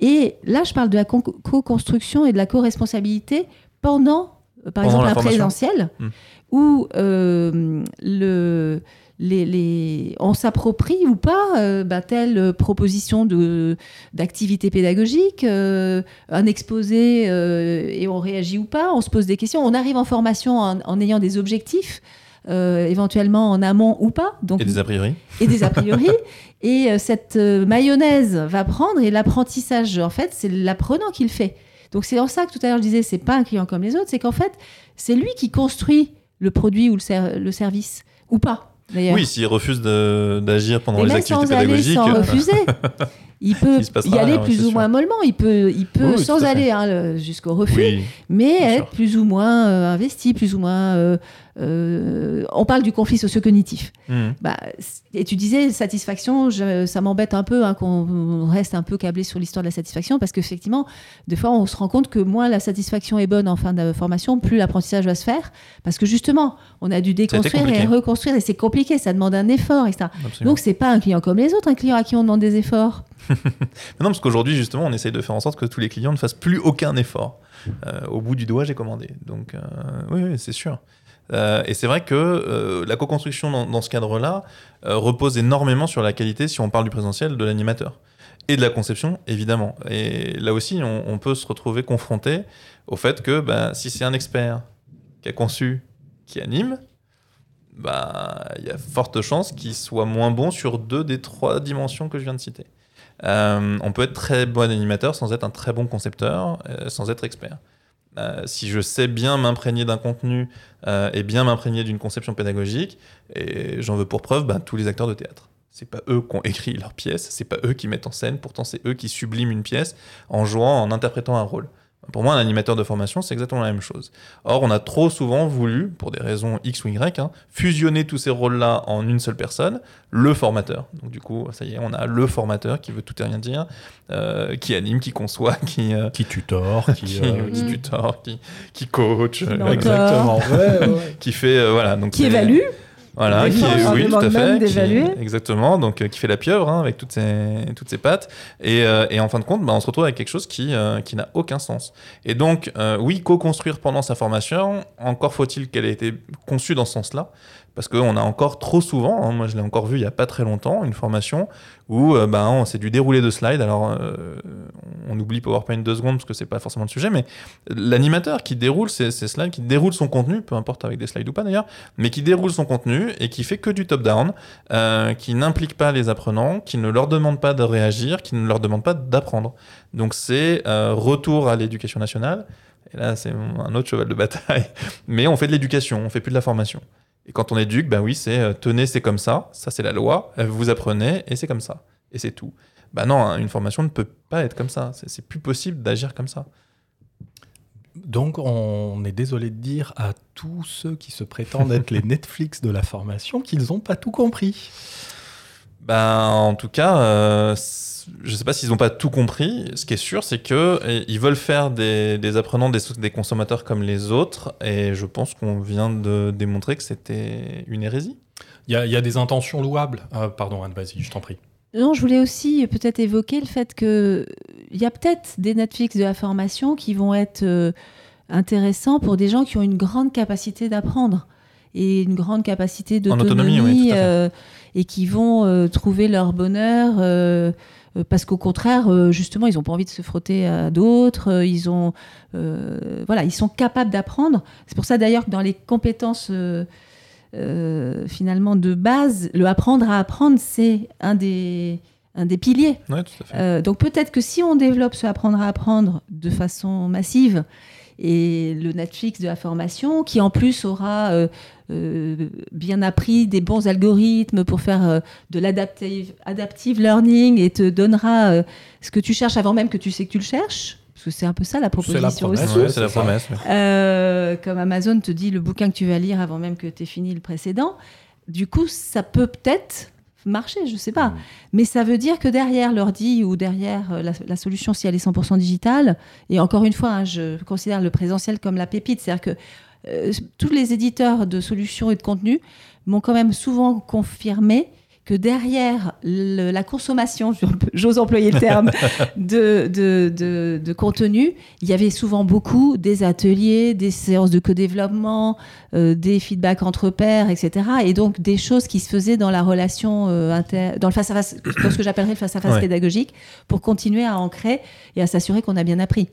Speaker 2: Et là, je parle de la co-construction et de la co-responsabilité pendant par exemple un présentiel, hmm. Où euh, le, les, les, on s'approprie ou pas euh, bah, telle proposition d'activité pédagogique, euh, un exposé et on réagit ou pas, on se pose des questions, on arrive en formation en, ayant des objectifs. éventuellement en amont ou pas.
Speaker 3: Donc, et des a priori.
Speaker 2: Et des a priori. et cette mayonnaise va prendre et l'apprentissage, en fait, c'est l'apprenant qui le fait. Donc c'est en ça que tout à l'heure je disais, c'est pas un client comme les autres, c'est qu'en fait, c'est lui qui construit le produit ou le, service, ou pas.
Speaker 3: Oui, s'il refuse d'agir pendant les activités pédagogiques.
Speaker 2: sans refuser. il peut
Speaker 3: Il
Speaker 2: y aller
Speaker 3: rien,
Speaker 2: plus ou
Speaker 3: sûr.
Speaker 2: moins mollement. Il peut, il peut
Speaker 3: Oui,
Speaker 2: sans aller hein, jusqu'au refus,
Speaker 3: Oui,
Speaker 2: mais être
Speaker 3: sûr.
Speaker 2: plus ou moins euh, investi, plus ou moins. euh, euh, on parle du conflit socio-cognitif.
Speaker 3: Mhm.
Speaker 2: Bah, et tu disais satisfaction, je- ça m'embête un peu hein, qu'on reste un peu câblé sur l'histoire de la satisfaction parce qu'effectivement, des fois, on se rend compte que moins la satisfaction est bonne en fin de formation, plus l'apprentissage va se faire parce que justement, on a dû déconstruire et reconstruire et c'est compliqué, ça demande un effort, etc.
Speaker 3: Absolument.
Speaker 2: Donc, c'est pas un client comme les autres, un client à qui on demande des efforts.
Speaker 3: Non, parce qu'aujourd'hui, justement, on essaye de faire en sorte que tous les clients ne fassent plus aucun effort. Euh, au bout du doigt, j'ai commandé. Donc, euh, oui, oui, c'est sûr. Euh, et c'est vrai que euh, la co-construction dans, ce cadre-là euh, repose énormément sur la qualité, si on parle du présentiel, de l'animateur. Et de la conception, évidemment. Et là aussi, on, peut se retrouver confronté au fait que bah, si c'est un expert qui a conçu, qui anime, bah, il y a forte chance qu'il soit moins bon sur deux des trois dimensions que je viens de citer. On peut être très bon animateur sans être un très bon concepteur, sans être expert. Euh, si je sais bien m'imprégner d'un contenu euh, et bien m'imprégner d'une conception pédagogique, et j'en veux pour preuve ben, tous les acteurs de théâtre. C'est pas eux qui ont écrit leur pièce, c'est pas eux qui mettent en scène, pourtant c'est eux qui subliment une pièce en jouant, en interprétant un rôle. Pour moi, un animateur de formation, c'est exactement la même chose. Or, on a trop souvent voulu, pour des raisons X ou Y, hein, fusionner tous ces rôles-là en une seule personne, le formateur. Donc, du coup, ça y est, on a le formateur qui veut tout et rien dire, euh, qui anime, qui conçoit, qui, euh,
Speaker 1: Qui tutor, qui.
Speaker 3: qui,
Speaker 1: euh,
Speaker 3: qui tutor, qui, qui coach, euh.
Speaker 1: Exactement. Ouais, ouais, ouais.
Speaker 3: qui fait euh, voilà donc
Speaker 2: Qui évalue
Speaker 3: voilà qui est, oui tout à fait qui- exactement donc euh, qui fait la pieuvre hein, avec toutes ses toutes ses pattes. Et, euh, et en fin de compte bah, on se retrouve avec quelque chose qui euh, qui n'a aucun sens. Et donc oui co-construire pendant sa formation encore faut-il qu'elle ait été conçue dans ce sens-là parce qu'on a encore trop souvent, hein, moi je l'ai encore vu il y a pas très longtemps, une formation où euh, on- c'est du déroulé de slides. Alors euh, on oublie PowerPoint deux secondes parce que c'est pas forcément le sujet, mais l'animateur qui déroule ces slides, qui déroule son contenu, peu importe avec des slides ou pas d'ailleurs, mais qui déroule son contenu et qui fait que du top-down, euh, qui n'implique pas les apprenants, qui ne leur demande pas de réagir, qui ne leur demande pas d'apprendre. Donc c'est euh, retour à l'éducation nationale. Et là, c'est un autre cheval de bataille. Mais on fait de l'éducation, on fait plus de la formation. Et quand on éduque, ben oui, c'est euh, tenez, c'est comme ça, ça c'est la loi, euh, vous apprenez et c'est comme ça. Et c'est tout. Bah non, hein, une formation ne peut pas être comme ça. C'est plus possible d'agir comme ça.
Speaker 1: Donc, on est désolé de dire à tous ceux qui se prétendent être les Netflix de la formation qu'ils n'ont pas tout compris.
Speaker 3: Ben, en tout cas, euh, je ne sais pas s'ils n'ont pas tout compris. Ce qui est sûr, c'est que eh, ils veulent faire des, des apprenants, des, des consommateurs comme les autres. Et je pense qu'on vient de démontrer que c'était une hérésie.
Speaker 1: Il y, a- il y a des intentions louables. Euh, pardon, Anne, vas-y, je t'en prie.
Speaker 2: Non, je voulais aussi peut-être évoquer le fait que il y a peut-être des Netflix de la formation qui vont être euh, intéressants pour des gens qui ont une grande capacité d'apprendre et une grande capacité
Speaker 3: autonomie,
Speaker 2: d'autonomie
Speaker 3: oui, tout à fait.
Speaker 2: Et qui vont euh, trouver leur bonheur euh, euh, parce qu'au contraire, justement, ils n'ont pas envie de se frotter à d'autres. ils ont, voilà, ils sont capables d'apprendre. C'est pour ça d'ailleurs que dans les compétences finalement de base, le apprendre à apprendre, c'est un des, un des piliers.
Speaker 3: Oui, tout à fait.
Speaker 2: Euh, donc peut-être que si on développe ce apprendre à apprendre de façon massive, et le Netflix de la formation, qui en plus aura euh, euh, bien appris des bons algorithmes pour faire euh, de l'adaptive adaptive learning et te donnera euh, ce que tu cherches avant même que tu sais que tu le cherches. Parce que c'est un peu ça la proposition
Speaker 1: promesse,
Speaker 2: aussi.
Speaker 3: Ouais,
Speaker 1: c'est
Speaker 3: la promesse.
Speaker 2: Euh, comme Amazon te dit le bouquin que tu vas lire avant même que tu aies fini le précédent. Du coup, ça peut peut-être marcher, je sais pas.
Speaker 1: Mm.
Speaker 2: Mais ça veut dire que derrière l'ordi ou derrière la, la solution, si elle est 100% digitale, et encore une fois, hein, je considère le présentiel comme la pépite, c'est-à-dire que euh, tous les éditeurs de solutions et de contenu m'ont quand même souvent confirmé que derrière le- la consommation, j'ose employer le terme, de, de, de, de contenu, il y avait souvent beaucoup des ateliers, des séances de co-développement, euh, des feedbacks entre pairs, etc. Et donc des choses qui se faisaient dans la relation, euh, inter- dans le face-à-face, dans ce que j'appellerais le face-à-face
Speaker 3: Ouais.
Speaker 2: pédagogique, pour continuer à ancrer et à s'assurer qu'on a bien appris.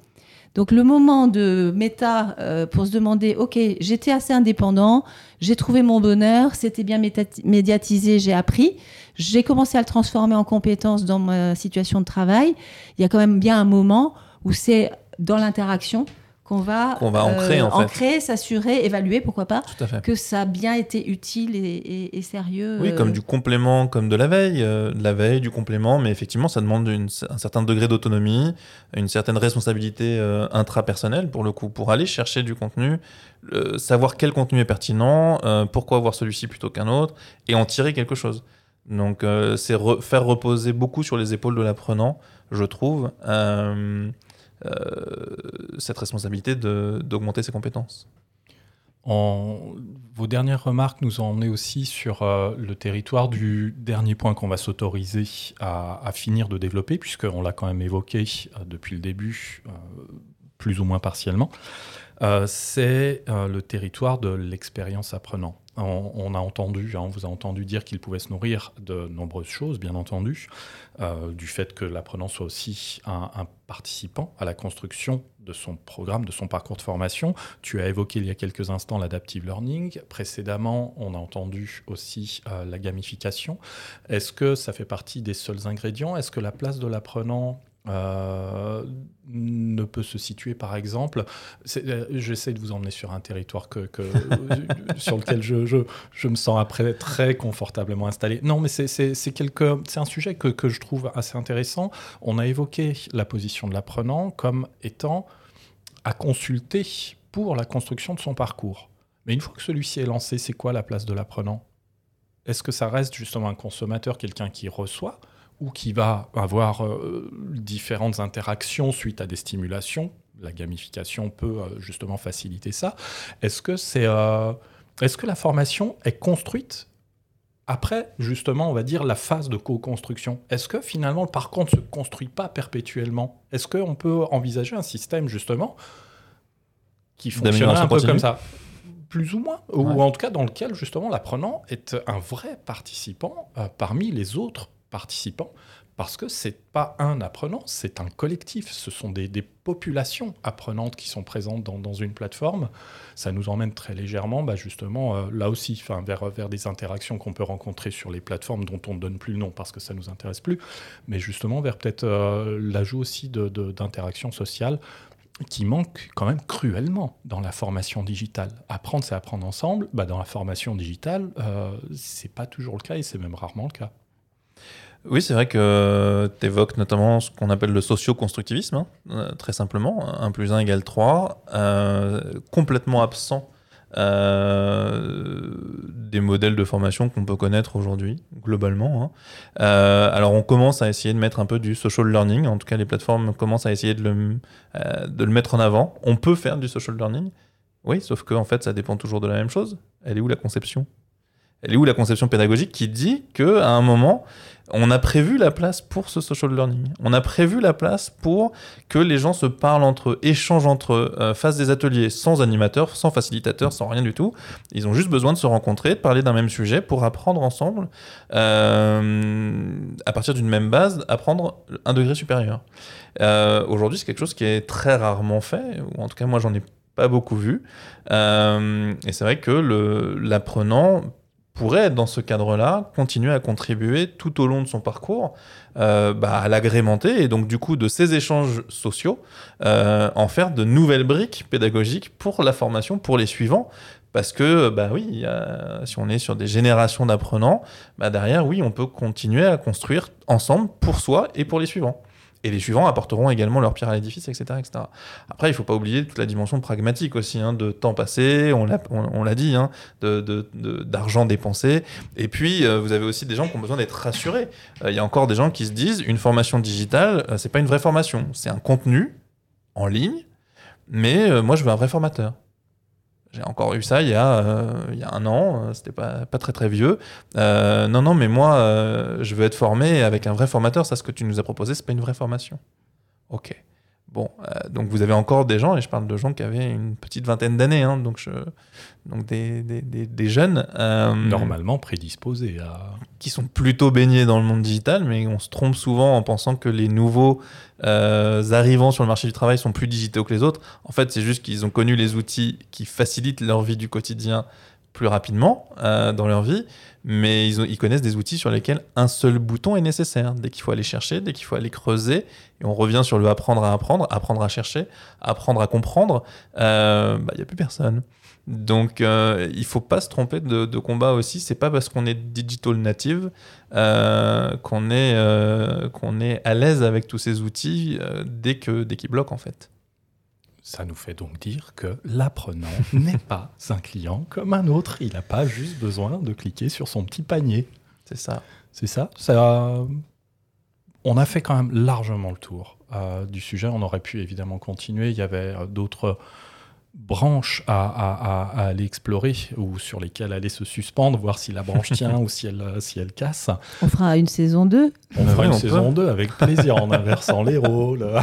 Speaker 2: Donc le moment de méta euh, pour se demander, ok, j'étais assez indépendant, j'ai trouvé mon bonheur, c'était bien médiatisé, j'ai appris, j'ai commencé à le transformer en compétence dans ma situation de travail. Il y a quand même bien un moment où c'est dans l'interaction qu'on va,
Speaker 3: Qu'on va ancrer, en fait.
Speaker 2: ancrer, s'assurer, évaluer, pourquoi pas, que ça a bien été utile et, et- et sérieux.
Speaker 3: Oui,
Speaker 2: euh,
Speaker 3: comme du complément, comme de la veille, euh, de la veille, du complément, mais effectivement, ça demande une- un certain degré d'autonomie, une certaine responsabilité euh, intrapersonnelle, pour le coup, pour aller chercher du contenu, euh, savoir quel contenu est pertinent, euh, pourquoi voir celui-ci plutôt qu'un autre, et en tirer quelque chose. Donc, euh, c'est re- faire reposer beaucoup sur les épaules de l'apprenant, je trouve, euh, euh, cette responsabilité d'augmenter ses compétences.
Speaker 1: En- Vos dernières remarques nous ont emmené aussi sur euh, le territoire du dernier point qu'on va s'autoriser à, finir de développer, puisqu'on l'a quand même évoqué euh, depuis le début, euh, plus ou moins partiellement. Euh, c'est euh, le territoire de l'expérience apprenant. On, a entendu, hein, on vous a entendu dire qu'il pouvait se nourrir de nombreuses choses, bien entendu, euh, du fait que l'apprenant soit aussi un, un participant à la construction de son programme, de son parcours de formation. Tu as évoqué il y a quelques instants l'adaptive learning. Précédemment, on a entendu aussi euh, la gamification. Est-ce que ça fait partie des seuls ingrédients? Est-ce que la place de l'apprenant euh, ne peut se situer, par exemple, euh, j'essaie de vous emmener sur un territoire que, sur lequel je, me sens après très confortablement installé. Non, mais c'est- un sujet que je trouve assez intéressant. On a évoqué la position de l'apprenant comme étant à consulter pour la construction de son parcours. Mais une fois que celui-ci est lancé, c'est quoi la place de l'apprenant? Est-ce que ça reste justement un consommateur, quelqu'un qui reçoit ou qui va avoir euh, différentes interactions suite à des stimulations. La gamification peut euh, justement faciliter ça. Est-ce que, c'est, euh, est-ce que la formation est construite après, justement, on va dire la phase de co-construction? Est-ce que finalement le parcours ne se construit pas perpétuellement? Est-ce qu'on peut envisager un système, justement, qui
Speaker 3: D'amélioration
Speaker 1: un peu
Speaker 3: continue
Speaker 1: comme ça? Plus ou moins, ou en tout cas dans lequel justement l'apprenant est un vrai participant euh, parmi les autres participants, parce que c'est pas un apprenant, c'est un collectif, ce sont des, populations apprenantes qui sont présentes dans, une plateforme. Ça nous emmène très légèrement, bah, justement, euh, là aussi, vers, des interactions qu'on peut rencontrer sur les plateformes dont on ne donne plus le nom parce que ça nous intéresse plus, mais justement vers peut-être euh, l'ajout aussi de- de- d'interactions sociales qui manque quand même cruellement dans la formation digitale. Apprendre, c'est apprendre ensemble. Bah, dans la formation digitale, euh, c'est pas toujours le cas et c'est même rarement le cas.
Speaker 3: Oui, c'est vrai que tu évoques notamment ce qu'on appelle le socio-constructivisme, hein, euh, très simplement, 1 plus 1 égale 3, euh, complètement absent euh, des modèles de formation qu'on peut connaître aujourd'hui, globalement. hein. Euh, alors on commence à essayer de mettre un peu du social learning, en tout cas les plateformes commencent à essayer de le, euh, de le mettre en avant. On peut faire du social learning, oui, sauf que en fait ça dépend toujours de la même chose. Elle est où la conception? Elle est où la conception pédagogique qui dit que à un moment on a prévu la place pour ce social learning. On a prévu la place pour que les gens se parlent entre eux, échangent entre eux, euh, fassent des ateliers sans animateur, sans facilitateur, sans rien du tout. Ils ont juste besoin de se rencontrer, de parler d'un même sujet pour apprendre ensemble, euh, à partir d'une même base, apprendre un degré supérieur. Euh, Aujourd'hui, c'est quelque chose qui est très rarement fait, ou en tout cas, moi, j'en ai pas beaucoup vu. Et c'est vrai que l'apprenant pourrait, dans ce cadre-là, continuer à contribuer tout au long de son parcours euh, bah, à l'agrémenter et donc du coup de ces échanges sociaux euh, en faire de nouvelles briques pédagogiques pour la formation, pour les suivants. Parce que, bah oui, si on est sur des générations d'apprenants, bah derrière, oui, on peut continuer à construire ensemble pour soi et pour les suivants. Et les suivants apporteront également leur pierre à l'édifice, etc., etc. Après, il ne faut pas oublier toute la dimension pragmatique aussi, hein, de temps passé, on l'a on, on dit, hein, de- de- de- d'argent dépensé. Et puis, euh, vous avez aussi des gens qui ont besoin d'être rassurés. Euh, Il y a encore des gens qui se disent, une formation digitale, euh, c'est pas une vraie formation, c'est un contenu en ligne, mais euh, moi, je veux un vrai formateur. J'ai encore eu ça il y a, euh, il y a un an, euh, c'était pas, pas très très vieux. Euh, non, non, mais moi, je veux être formé avec un vrai formateur. Ça, ce que tu nous as proposé, c'est pas une vraie formation. Ok. Bon, euh, donc vous avez encore des gens, et je parle de gens qui avaient une petite vingtaine d'années, hein, donc, je, donc des, des, des- des jeunes. euh,
Speaker 1: Normalement prédisposé à.
Speaker 3: qui sont plutôt baignés dans le monde digital, mais on se trompe souvent en pensant que les nouveaux euh, arrivants sur le marché du travail sont plus digitaux que les autres. En fait, c'est juste qu'ils ont connu les outils qui facilitent leur vie du quotidien plus rapidement dans leur vie, mais ils, connaissent des outils sur lesquels un seul bouton est nécessaire. Dès qu'il faut aller chercher, dès qu'il faut aller creuser, et on revient sur le apprendre à apprendre, apprendre à chercher, apprendre à comprendre, euh, bah, il n'y a plus personne. Donc, euh, il faut pas se tromper de, combat aussi. C'est pas parce qu'on est digital native euh, qu'on est, euh, est à l'aise avec tous ces outils dès que dès qu'ils bloquent en fait.
Speaker 1: Ça nous fait donc dire que l'apprenant n'est pas un client comme un autre. Il n'a pas juste besoin de cliquer sur son petit panier.
Speaker 3: C'est ça.
Speaker 1: C'est ça, ça. On a fait quand même largement le tour euh, du sujet. On aurait pu évidemment continuer. Il y avait euh, d'autres branches à, à- à- à aller explorer ou sur lesquelles aller se suspendre, voir si la branche tient ou si elle, si elle casse.
Speaker 2: On fera une saison 2.
Speaker 1: On
Speaker 3: Ouais,
Speaker 1: fera une
Speaker 3: on
Speaker 1: saison 2 avec plaisir en inversant les rôles.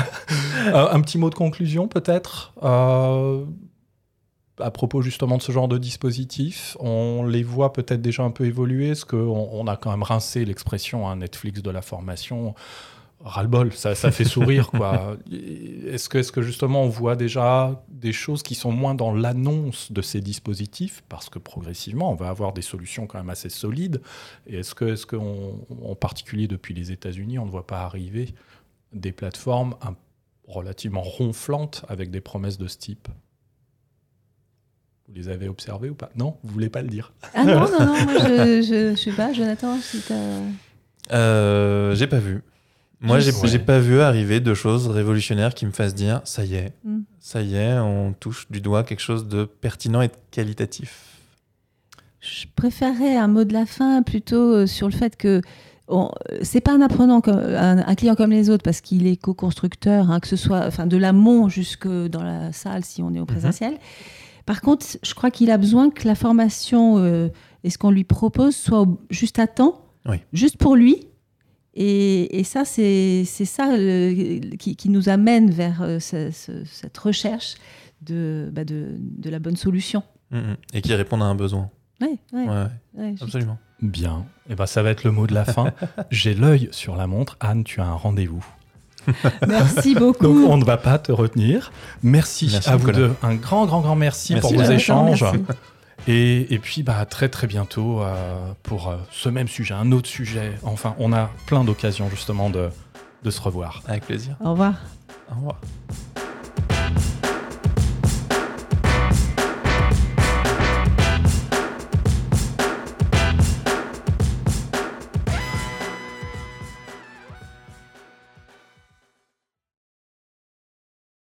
Speaker 1: Euh, un petit mot de conclusion peut-être euh, à propos justement de ce genre de dispositif. On les voit peut-être déjà un peu évoluer, parce qu'on on a quand même rincé l'expression hein, Netflix de la formation. Ras-le-bol, ça, ça fait sourire quoi. Est-ce que, est que justement on voit déjà des choses qui sont moins dans l'annonce de ces dispositifs? Parce que progressivement on va avoir des solutions quand même assez solides et est-ce que, est-ce que on- en particulier depuis les États-Unis, on ne voit pas arriver des plateformes un- relativement ronflantes avec des promesses de ce type? Vous les avez observées ou pas? Non, vous voulez pas le dire?
Speaker 2: Ah non, non, non, moi je, je sais pas, Jonathan, si t'as.
Speaker 3: Euh, j'ai pas vu. Moi, j'ai
Speaker 1: Ouais.
Speaker 3: pas vu arriver de choses révolutionnaires qui me fassent dire ça y est,
Speaker 2: Mm.
Speaker 3: ça y est, on touche du doigt quelque chose de pertinent et de qualitatif.
Speaker 2: Je préférerais un mot de la fin plutôt euh, sur le fait que c'est pas un apprenant comme un, un client comme les autres parce qu'il est co-constructeur, hein, que ce soit enfin de l'amont jusque dans la salle si on est au présentiel. Par contre, je crois qu'il a besoin que la formation euh, et ce qu'on lui propose soit juste à temps,
Speaker 3: Oui.
Speaker 2: juste pour lui. Et, et ça, c'est c'est ça qui, qui nous amène vers euh, ce- ce- cette recherche de, bah, de, de la bonne solution.
Speaker 3: Mm, mm. Et qui répondent à un besoin.
Speaker 2: Ouais, ouais,
Speaker 3: Ouais, ouais,
Speaker 2: ouais, juste-
Speaker 3: absolument.
Speaker 1: Bien, et ben ça va être le mot de la fin. J'ai l'œil sur la montre. Anne, tu as un rendez-vous.
Speaker 2: Merci beaucoup.
Speaker 1: Donc on ne va pas te retenir. Merci,
Speaker 3: Merci,
Speaker 1: à vous
Speaker 3: Nicolas.
Speaker 1: deux. Un grand, grand, grand merci,
Speaker 3: Merci,
Speaker 1: pour vos échanges.
Speaker 2: Merci.
Speaker 1: Et, et puis bah, très très bientôt euh, pour euh, ce même sujet, un autre sujet. Enfin, on a plein d'occasions justement de, de se revoir.
Speaker 3: Avec plaisir.
Speaker 2: Au revoir.
Speaker 3: Au revoir.